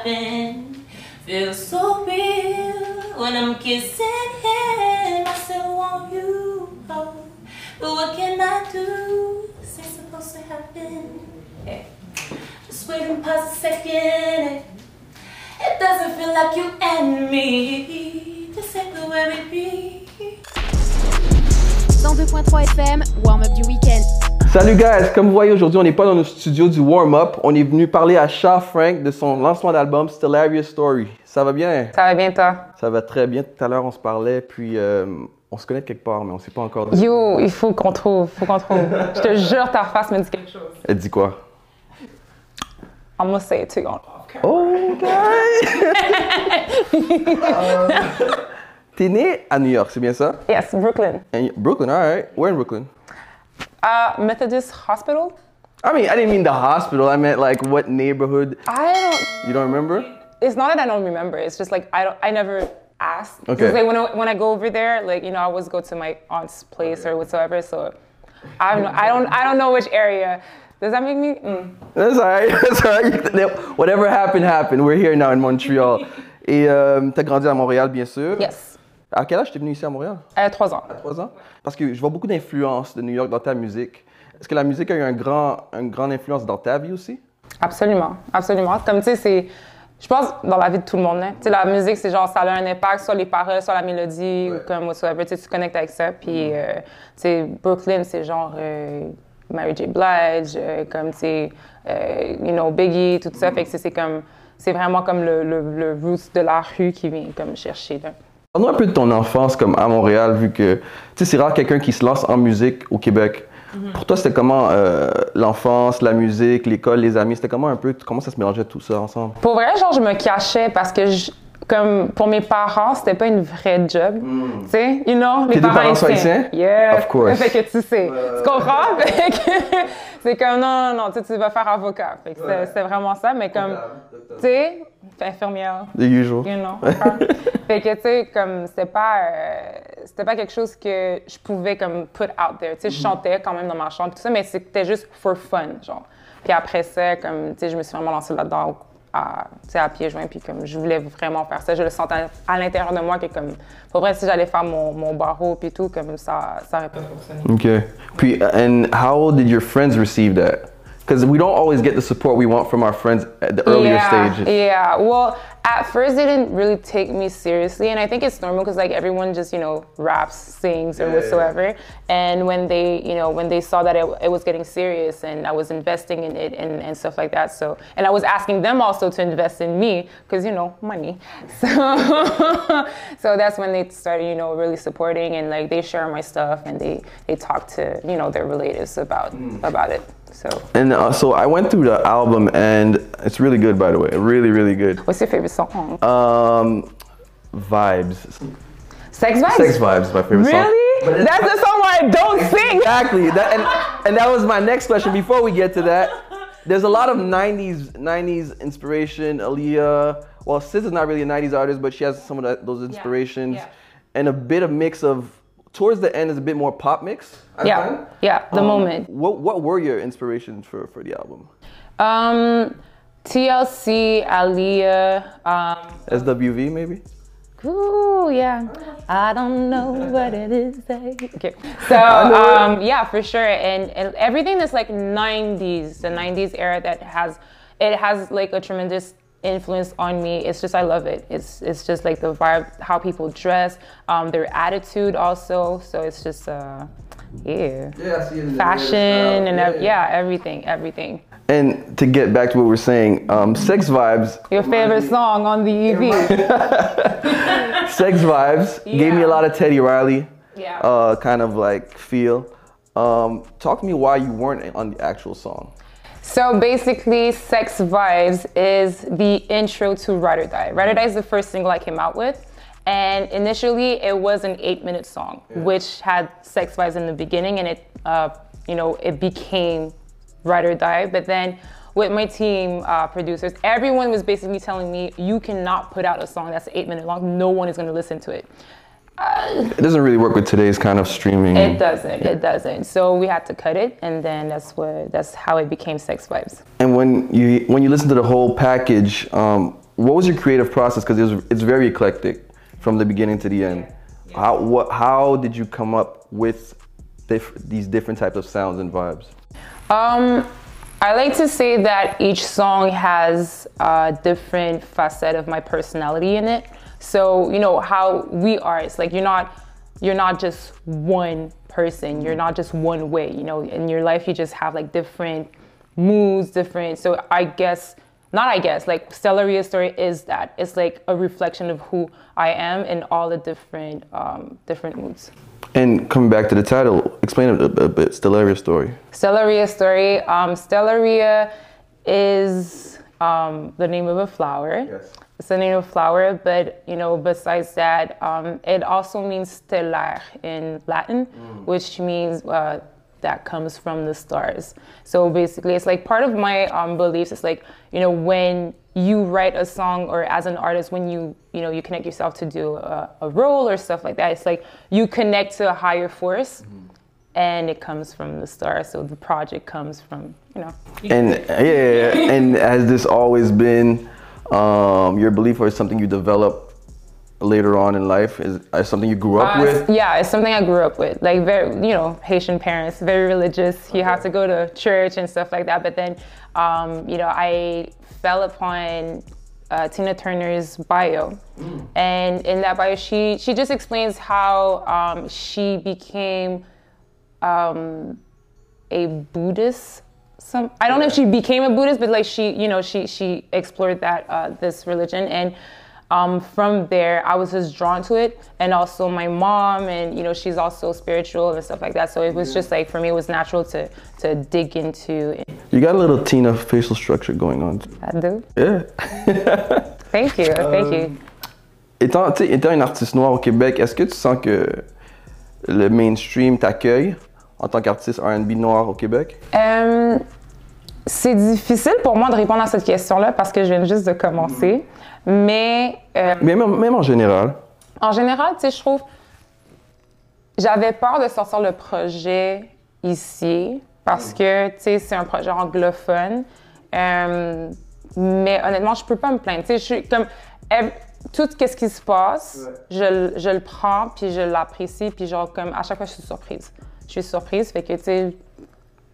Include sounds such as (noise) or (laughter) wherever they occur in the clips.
happen. Feels so real when I'm kissing him. I still want you, oh, but what can I do? This ain't supposed to happen. Hey. Just waiting past a second. It doesn't feel like you and me. This ain't the way we be. 102.3 FM, warm-up du week-end. Salut guys, comme vous voyez aujourd'hui, on n'est pas dans le studio du warm-up. On est venu parler à Charles Frank de son lancement d'album Stellarius Story. Ça va bien? Ça va bien, toi? Ça va très bien. Tout à l'heure, on se parlait, puis euh, on se connaît quelque part, mais on sait pas encore. Yo, il faut qu'on trouve, faut qu'on trouve. (laughs) Je te jure, ta face me dit quelque chose. Elle dit quoi? I'm gonna say it to you. Oh, (laughs) T'es né à New York, c'est bien ça? Yes, Brooklyn. And Brooklyn, all right. Where in Brooklyn? Uh, Methodist Hospital? I mean, I didn't mean the hospital. I meant like what neighborhood? I don't, You don't remember? it's not that I don't remember, it's just like I don't, I never asked. Okay. Like when I, when I go over there, like, you know, I always go to my aunt's place or whatsoever, so I don't, I don't, I don't know which area. Does that make me? Mm. That's all right. (laughs) That's all right. (laughs) Whatever happened, happened. We're here now in Montreal. (laughs) Et euh, t'as grandi à Montréal, bien sûr. Yes. À quel âge t'es venu ici à Montréal? Euh, trois ans. À 3 ans? Parce que je vois beaucoup d'influence de New York dans ta musique. Est-ce que la musique a eu un grand, une grande influence dans ta vie aussi? Absolument, absolument. Comme tu sais, c'est. Je pense dans la vie de tout le monde. hein. Tu sais, la musique, c'est genre, ça a un impact sur les paroles, sur la mélodie, ou comme whatsoever. Tu sais, tu connectes avec ça. Puis, euh, tu sais, Brooklyn, c'est genre euh, Mary J. Blige, euh, comme, tu sais, you know, Biggie, tout ça. Fait que c'est comme. C'est vraiment comme le, le, le roots de la rue qui vient comme chercher. Là. Parle-nous un peu de ton enfance comme à Montréal, vu que tu sais, c'est rare quelqu'un qui se lance en musique au Québec. Pour toi, c'était comment euh, l'enfance, la musique, l'école, les amis? C'était comment un peu, comment ça se mélangeait tout ça ensemble? Pour vrai, genre, je me cachais parce que, je- comme pour mes parents, c'était pas une vraie job. Tu sais, you know, mes Tes deux parents sont haïtiens? Yeah. Of course. (laughs) Fait que tu sais, tu comprends? Fait que c'est comme, non, non, non, tu sais, tu vas faire avocat. Fait que c'était- c'était vraiment ça, mais comme, tu sais, infirmière. The usual. You know. (laughs) fait que, tu sais, comme, c'était pas, euh, c'était pas quelque chose que je pouvais, comme, put out there. Tu sais, je chantais quand même dans ma chambre, tout ça, mais c'était juste for fun, genre. Puis après ça, comme, tu sais, je me suis vraiment lancée là-dedans à, à pieds joints, puis comme, je voulais vraiment faire ça. Je le sentais à l'intérieur de moi que, comme, pour vrai, si j'allais faire mon, mon barreau, puis tout, comme, ça, ça aurait pas. Okay. Puis, and how did your friends receive that? Because we don't always get the support we want from our friends at the earlier yeah, stages. Yeah. Well, at first they didn't really take me seriously, and I think it's normal because like everyone just you know raps, sings, or whatsoever. Yeah. And when they you know when they saw that it, it was getting serious and I was investing in it and, and stuff like that, so and I was asking them also to invest in me because you know money. (laughs) So so that's when they started you know really supporting and like they share my stuff and they they talk to you know their relatives about mm. about it. So And uh, so I went through the album, and it's really good, by the way. Really, really good. what's your favorite song? Um, vibes. Sex vibes. Sex vibes my favorite song. Really? But That's the song where I don't sing. Exactly. That, and, and that was my next question. Before we get to that, there's a lot of 90s 90s inspiration. Aaliyah. Well, SZA is not really a 90s artist, but she has some of that, those inspirations, yeah. and a bit of mix of. Towards the end is a bit more pop mix. I Yeah, find. yeah, the Um, moment. What What were your inspirations for for the album? Um, TLC, Aaliyah. Um, SWV maybe. ooh, yeah. I don't know what it is. that- Okay. So, (laughs) um, yeah, for sure. And, and everything that's like 90s, the 90s era that has, it has like a tremendous influence on me. It's just, I love it. It's, it's just like the vibe, how people dress, um, their attitude also. So it's just, uh, yeah. Yeah, I see it in the Fashion and ev- yeah, everything, everything. And to get back to what we're saying, um, Sex Vibes Your favorite song on the EP? (laughs) Sex Vibes gave me a lot of Teddy Riley Yeah. uh, kind of like feel. Um, talk to me why you weren't on the actual song. So basically, Sex Vibes is the intro to Ride or Die. Ride or Die is the first single I came out with. And initially, it was an eight minute song, which had Sex Vibes in the beginning, and it, uh, you know, it became Ride or Die. But then with my team uh, producers, everyone was basically telling me, you cannot put out a song that's eight minutes long. No one is going to listen to it. It doesn't really work with today's kind of streaming. It doesn't. It doesn't. So we had to cut it, and then that's what that's how it became Sex Vibes. And when you when you listen to the whole package, um, what was your creative process? Because it it's very eclectic from the beginning to the end. How what how did you come up with diff- these different types of sounds and vibes? Um, I like to say that each song has a different facet of my personality in it. So you know how we are. It's like you're not you're not just one person. You're not just one way. You know, in your life you just have like different moods, different. So I guess not. I guess like Stellaria story is that. It's like a reflection of who I am in all the different um, different moods. And coming back to the title, explain a, a, a bit Stellaria story. Stellaria story. Um, Stellaria is um, the name of a flower. Yes. It's the name of a flower, but you know, besides that, um, it also means stellar in Latin, which means uh, that comes from the stars. So basically, it's like part of my um, beliefs. It's like you know, when you write a song or as an artist, when you you know you connect yourself to do a, a role or stuff like that, it's like you connect to a higher force. And it comes from the stars, so the project comes from, you know. And yeah, yeah, yeah. (laughs) and has this always been um, your belief, or something you develop later on in life? Is, is something you grew up Uh, with? Yeah, it's something I grew up with. Like very, you know, Haitian parents, very religious. You have to go to church and stuff like that. But then, um, you know, I fell upon uh, Tina Turner's bio, and in that bio, she she just explains how um, she became um, a Buddhist. Some I don't know if she became a Buddhist, but like she, you know, she she explored that uh, this religion, and um, from there I was just drawn to it, and also my mom, and you know, she's also spiritual and stuff like that. So it was just like for me, it was natural to to dig into. You got a little Tina facial structure going on. I do. Yeah. (laughs) Thank you, thank you. Étant, étant un artiste noir au Québec, est-ce que tu sens que le mainstream t'accueille en tant qu'artiste R&B noir au Québec? Euh, c'est difficile pour moi de répondre à cette question-là parce que je viens juste de commencer, mais euh, Mais même, même en général. En général, tu sais, je trouve. J'avais peur de sortir le projet ici parce que, tu sais, c'est un projet anglophone. Euh, mais honnêtement, je peux pas me plaindre. Tu sais, je suis comme. Tout ce qui se passe, je, le- je le prends, puis je l'apprécie, puis genre, comme, à chaque fois, je suis surprise. Je suis surprise, fait que, tu sais,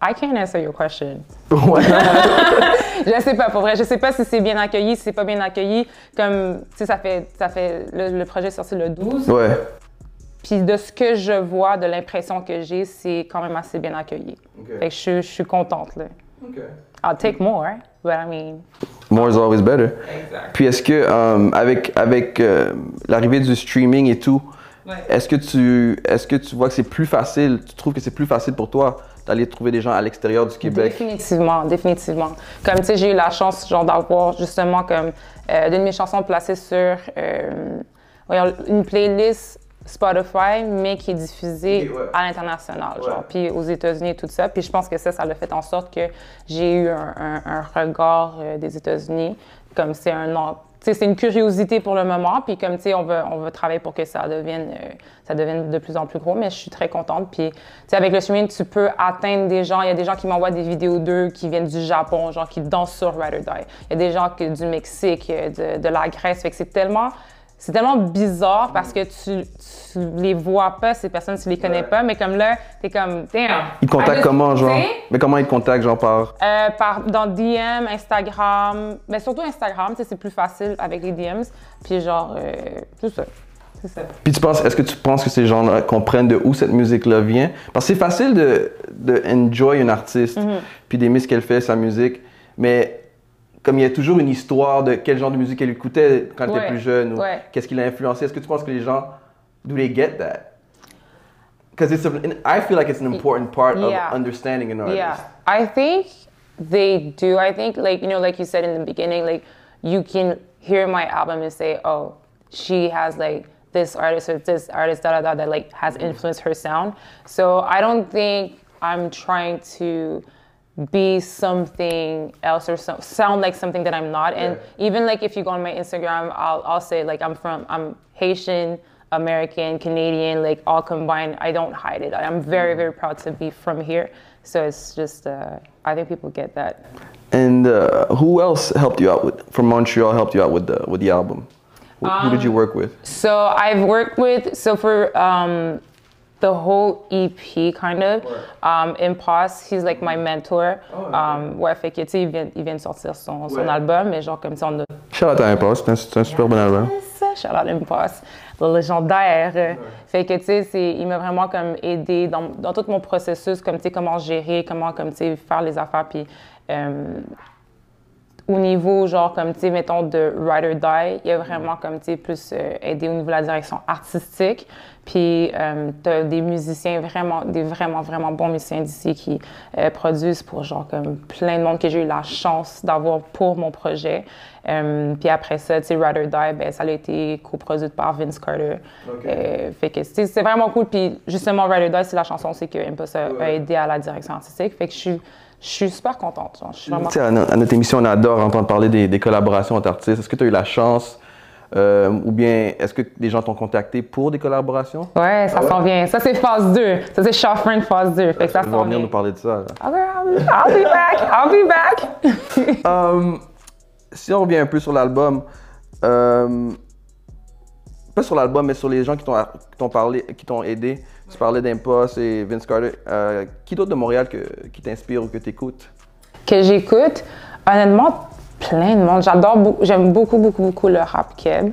I can't answer your question. Ouais. (laughs) Je sais pas, pour vrai, je sais pas si c'est bien accueilli, si c'est pas bien accueilli. Comme, tu sais, ça fait, ça fait, le, le projet est sorti le 12. ouais. Puis de ce que je vois, de l'impression que j'ai, c'est quand même assez bien accueilli. Fait que je, je suis contente, là. I'll take more, but I mean... More is always better. Exact. Puis est-ce que euh, avec avec euh, l'arrivée du streaming et tout, est-ce que tu est-ce que tu vois que c'est plus facile, tu trouves que c'est plus facile pour toi d'aller trouver des gens à l'extérieur du Québec? Définitivement, définitivement. Comme, tu sais, j'ai eu la chance, genre, d'avoir justement comme euh, d'une de mes chansons placées sur euh, une playlist Spotify, mais qui est diffusée ouais. à l'international, Ouais. genre, puis aux États-Unis et tout ça. Puis je pense que ça, ça l'a fait en sorte que j'ai eu un, un- un regard euh, des États-Unis, comme c'est un c'est une curiosité pour le moment, puis comme tu sais, on va, on va travailler pour que ça devienne, euh, ça devienne de plus en plus gros, mais je suis très contente. Puis, tu sais, avec le streaming, tu peux atteindre des gens. Il y a des gens qui m'envoient des vidéos d'eux qui viennent du Japon, genre qui dansent sur Ride or Die. Il y a des gens que, du Mexique, euh, de, de la Grèce. Fait que c'est tellement, c'est tellement bizarre parce que tu, tu les vois pas, ces personnes, tu les connais pas, mais comme là, t'es comme, damn. Ils te contactent just- comment, genre? Mais comment ils te contactent, genre par? euh, par, dans DM, Instagram, mais surtout Instagram, tu sais, c'est plus facile avec les DMs. Puis genre, euh, tout ça. Ça. Puis tu penses, est-ce que tu penses que ces gens-là comprennent de où cette musique-là vient? Parce que c'est facile de, de enjoy une artiste, puis d'aimer ce qu'elle fait, sa musique, mais comme il y a toujours une histoire de quel genre de musique elle écoutait quand elle Ouais, était plus jeune, ou ouais. qu'est-ce qui l'a influencé, est-ce que tu penses que les gens, do they get that? Because it's a, I feel like it's an important part Yeah. of understanding an artist. Yeah, I think they do. I think, like, you know, like you said in the beginning, like, you can hear my album and say, oh, she has, like, this artist or this artist, da da da, that, like, has influenced her sound. So I don't think I'm trying to be something else or so, sound like something that I'm not. And even like if you go on my Instagram, I'll, I'll say like I'm from, I'm Haitian, American, Canadian, like all combined. I don't hide it. I'm very, very proud to be from here. So it's just, uh, I think people get that. And uh, who else helped you out with from Montreal? Helped you out with the with the album? Who, who did you work with? So I've worked with so for um, the whole EP kind of um, Impasse. He's like my mentor. Um, ouais, fait que tu sais, il vient, il vient de sortir son, son album, mais genre comme ça on a Shout out à Impasse, c'est un, c'est un super bon album. Charlotte Impasse, le légendaire. Fait que, tu sais, c'est- il m'a vraiment comme aidé dans, dans tout mon processus, comme, tu sais, comment gérer, comment, comme, tu sais, faire les affaires. Puis, euh, au niveau, genre, comme, tu sais, mettons, de Ride or Die, il a vraiment, comme, tu sais, plus euh, aidé au niveau de la direction artistique. Puis, euh, t'as des musiciens vraiment, des vraiment, vraiment bons musiciens d'ici qui euh, produisent pour, genre, comme, plein de monde que j'ai eu la chance d'avoir pour mon projet. Euh, puis après ça, tu sais, Ride or Die, ben, ça a été coproduit par Vince Carter. Euh, fait que, c'est vraiment cool. Puis, justement, Ride or Die, c'est la chanson, c'est que Impost a, a aidé à la direction artistique. Fait que je suis, je suis super contente. je suis vraiment à, no- à notre émission, on adore entendre parler des, des collaborations entre artistes. Est-ce que tu as eu la chance euh, ou bien est-ce que des gens t'ont contacté pour des collaborations? Ouais, ça s'en vient. Ça, c'est phase 2. Ça, c'est Shuffling phase 2. Fait que ça vas s'en venir vient. nous parler de ça. là. Ok, I'll, be back. I'll be back. Euh, (laughs) si on revient un peu sur l'album, euh, pas sur l'album, mais sur les gens qui t'ont parlé, qui t'ont aidé. Tu parlais d'Impost et Vince Carter. Euh, qui d'autre de Montréal que- qui t'inspire ou que tu écoutes? que j'écoute, honnêtement, plein de monde. J'adore, j'aime beaucoup, beaucoup, beaucoup le rap keb.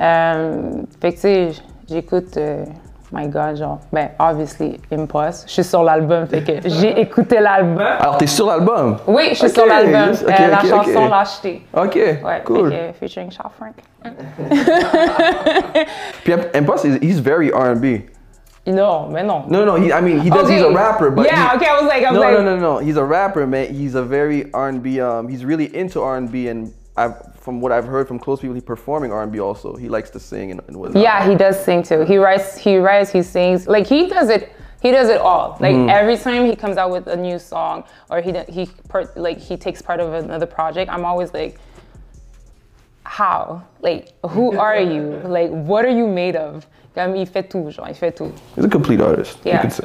Euh, fait que, tu sais, j'écoute, euh, my God, genre, ben, obviously, Impost. Je suis sur l'album, fait que (laughs) j'ai écouté l'album. Alors, t'es sur l'album? Oui, je suis sur l'album. ok, Euh, la ok, chanson. Lâcheté. Ok, Ouais, cool. fait que, featuring Charles Frank. (laughs) Puis Impost, he's very R&B. Non, mais non. No, no, he, I mean, he does, he's a rapper, but Yeah, he- okay, I was like, I was no, like- no, no, no, no. he's a rapper, man. He's a very R&B. Um, he's really into R&B, and I've, from what I've heard from close people, he's performing R&B also. He likes to sing and, and whatnot. Yeah, he does sing too. He writes, he writes, he sings. Like he does it. He does it all. Like Mm-hmm. every time he comes out with a new song or he he part, like he takes part of another project, I'm always like, how? Like who are you? Like what are you made of? Comme il fait tout, genre il fait tout. He's a complete artist. you Yeah. could say.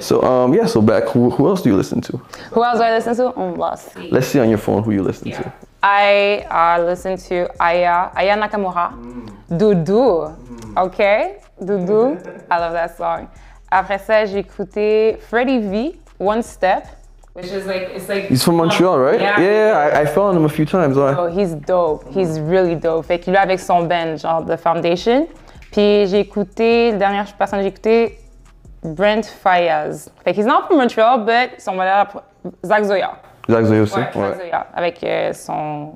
So, um, yeah. So back, who, who else do you listen to? Who else do I listen to? Lost. Let's see on your phone who you listen to. I uh, listen to Aya, Aya Nakamura, Doudou, okay? Doudou, I love that song. Après ça, j'ai écouté Freddie V, One Step, which is like, it's like... He's from Montreal, right? Yeah. Yeah, I, I found him a few times. Why? Oh, he's dope. He's really dope. Fait qu'il est avec son band, genre The Foundation. Puis j'ai écouté, la dernière personne que j'ai écouté, Brent Fayaz. Fait qu'il est not from Montreal, but son modèle, Zach Zoya. Zach Zoya aussi. Ouais, Ouais. Zach Zoya, avec euh, son,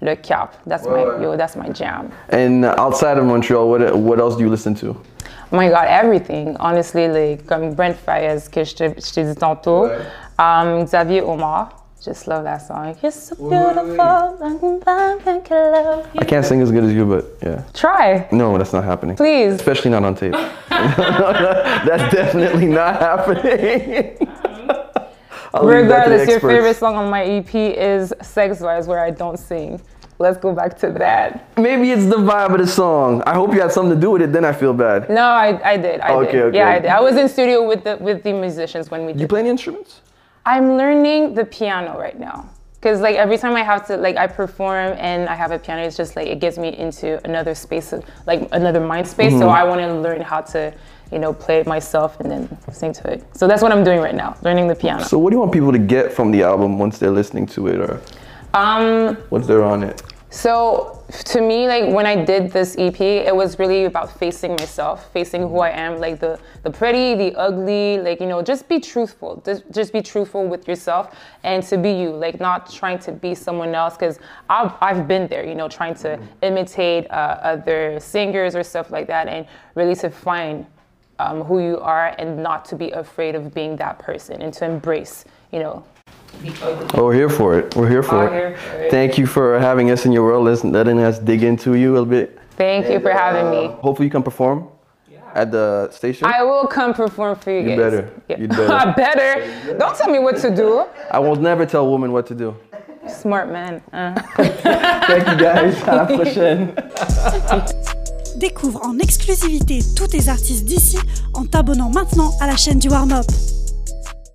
le cap. That's Ouais, my, yo, that's my jam. And outside of Montreal, what what else do you listen to? Oh my God, everything. Honestly, like, comme Brent Fayez, que je te- je t'ai dit tantôt. Um, Xavier Omar. Just love that song. You're so beautiful. I can love you. I can't sing as good as you, but yeah. Try, No, that's not happening. please. Especially not on tape. (laughs) That's definitely not happening. (laughs) I'll leave that to the Regardless, your favorite song on my EP is Sex Vibes, where I don't sing. Let's go back to that. Maybe it's the vibe of the song. I hope you had something to do with it. Then I feel bad. No, I, I did. I Okay, did. okay. Yeah, I did. I was in studio with the with the musicians when we did. You play any instruments? I'm learning the piano right now. Cause like every time I have to like I perform and I have a piano, it's just like it gets me into another space, of, like another mind space. So I want to learn how to, you know, play it myself and then sing to it. So that's what I'm doing right now, learning the piano. So what do you want people to get from the album once they're listening to it or Um, once they're on it? So to me, like when I did this EP, it was really about facing myself, facing who I am, like the the pretty, the ugly, like you know, just be truthful. Just, just be truthful with yourself and to be you, like not trying to be someone else. Because I've I've been there, you know, trying to imitate uh, other singers or stuff like that, and really to find um, who you are and not to be afraid of being that person and to embrace, you know. The ugly. Oh, we're here for it. We're here for it. here for it. Thank you for having us in your world, listen, letting us dig into you a little bit. Thank you for having me. Hopefully you can perform at the station. I will come perform for you, You guys. better. Yeah. You better. (laughs) I better. Don't tell me what to do. I will never tell a woman what to do. Smart man. Uh. Thank you guys. À la prochaine. Découvre en exclusivité tous tes artistes d'ici en t'abonnant maintenant à la chaîne du Warm Up.